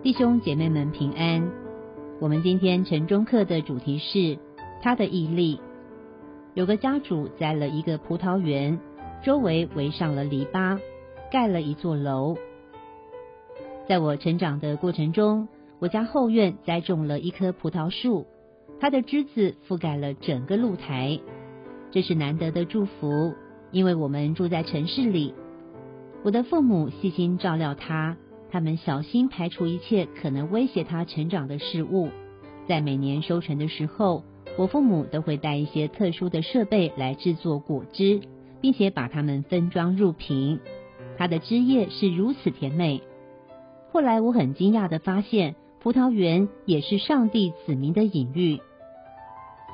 弟兄姐妹们平安。我们今天晨钟课的主题是他的毅力。有个家主栽了一个葡萄园，周围围上了篱笆，盖了一座楼。在我成长的过程中，我家后院栽种了一棵葡萄树，它的枝子覆盖了整个露台，这是难得的祝福，因为我们住在城市里。我的父母细心照料它。他们小心排除一切可能威胁他成长的事物。在每年收成的时候，我父母都会带一些特殊的设备来制作果汁，并且把它们分装入瓶。它的汁液是如此甜美。后来我很惊讶地发现，葡萄园也是上帝子民的隐喻。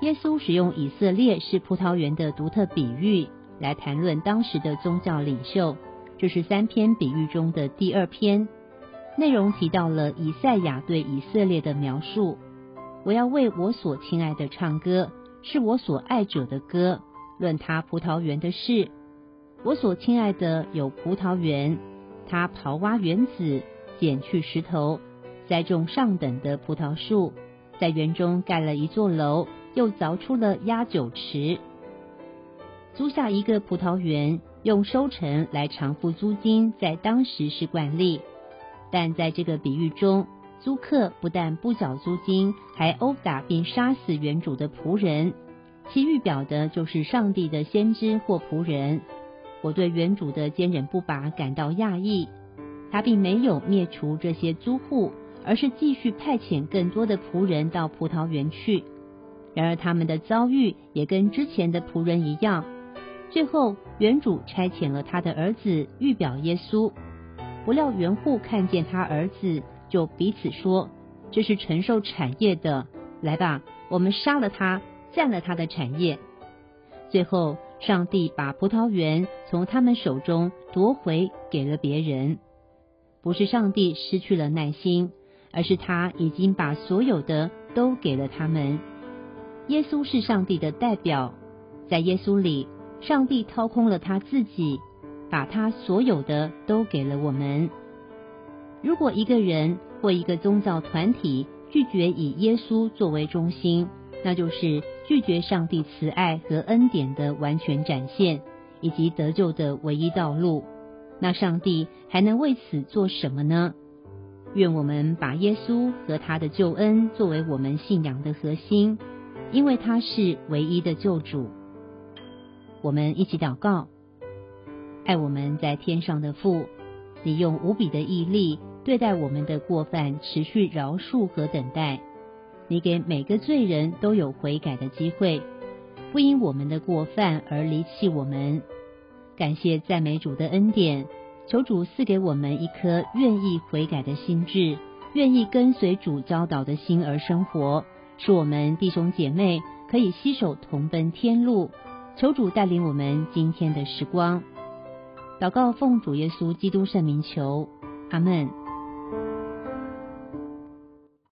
耶稣使用以色列是葡萄园的独特比喻来谈论当时的宗教领袖。这是三篇比喻中的第二篇。内容提到了以赛亚对以色列的描述：“我要为我所亲爱的唱歌，是我所爱者的歌，论他葡萄园的事。我所亲爱的有葡萄园，他刨挖园子，剪去石头，栽种上等的葡萄树，在园中盖了一座楼，又凿出了压酒池，租下一个葡萄园，用收成来偿付租金，在当时是惯例。”但在这个比喻中，租客不但不缴租金，还殴打并杀死原主的仆人，其预表的就是上帝的先知或仆人。我对原主的坚忍不拔感到讶异，他并没有灭除这些租户，而是继续派遣更多的仆人到葡萄园去。然而他们的遭遇也跟之前的仆人一样，最后原主差遣了他的儿子，预表耶稣。不料园户看见他儿子，就彼此说：“这是承受产业的，来吧，我们杀了他，占了他的产业。”最后，上帝把葡萄园从他们手中夺回，给了别人。不是上帝失去了耐心，而是他已经把所有的都给了他们。耶稣是上帝的代表，在耶稣里，上帝掏空了他自己。把他所有的都给了我们。如果一个人或一个宗教团体拒绝以耶稣作为中心，那就是拒绝上帝慈爱和恩典的完全展现，以及得救的唯一道路。那上帝还能为此做什么呢？愿我们把耶稣和他的救恩作为我们信仰的核心，因为他是唯一的救主。我们一起祷告。爱我们在天上的父，你用无比的毅力对待我们的过犯，持续饶恕和等待。你给每个罪人都有悔改的机会，不因我们的过犯而离弃我们。感谢赞美主的恩典，求主赐给我们一颗愿意悔改的心智，愿意跟随主教导的心而生活，使我们弟兄姐妹可以携手同奔天路。求主带领我们今天的时光。祷告奉主耶稣基督圣名求，阿门。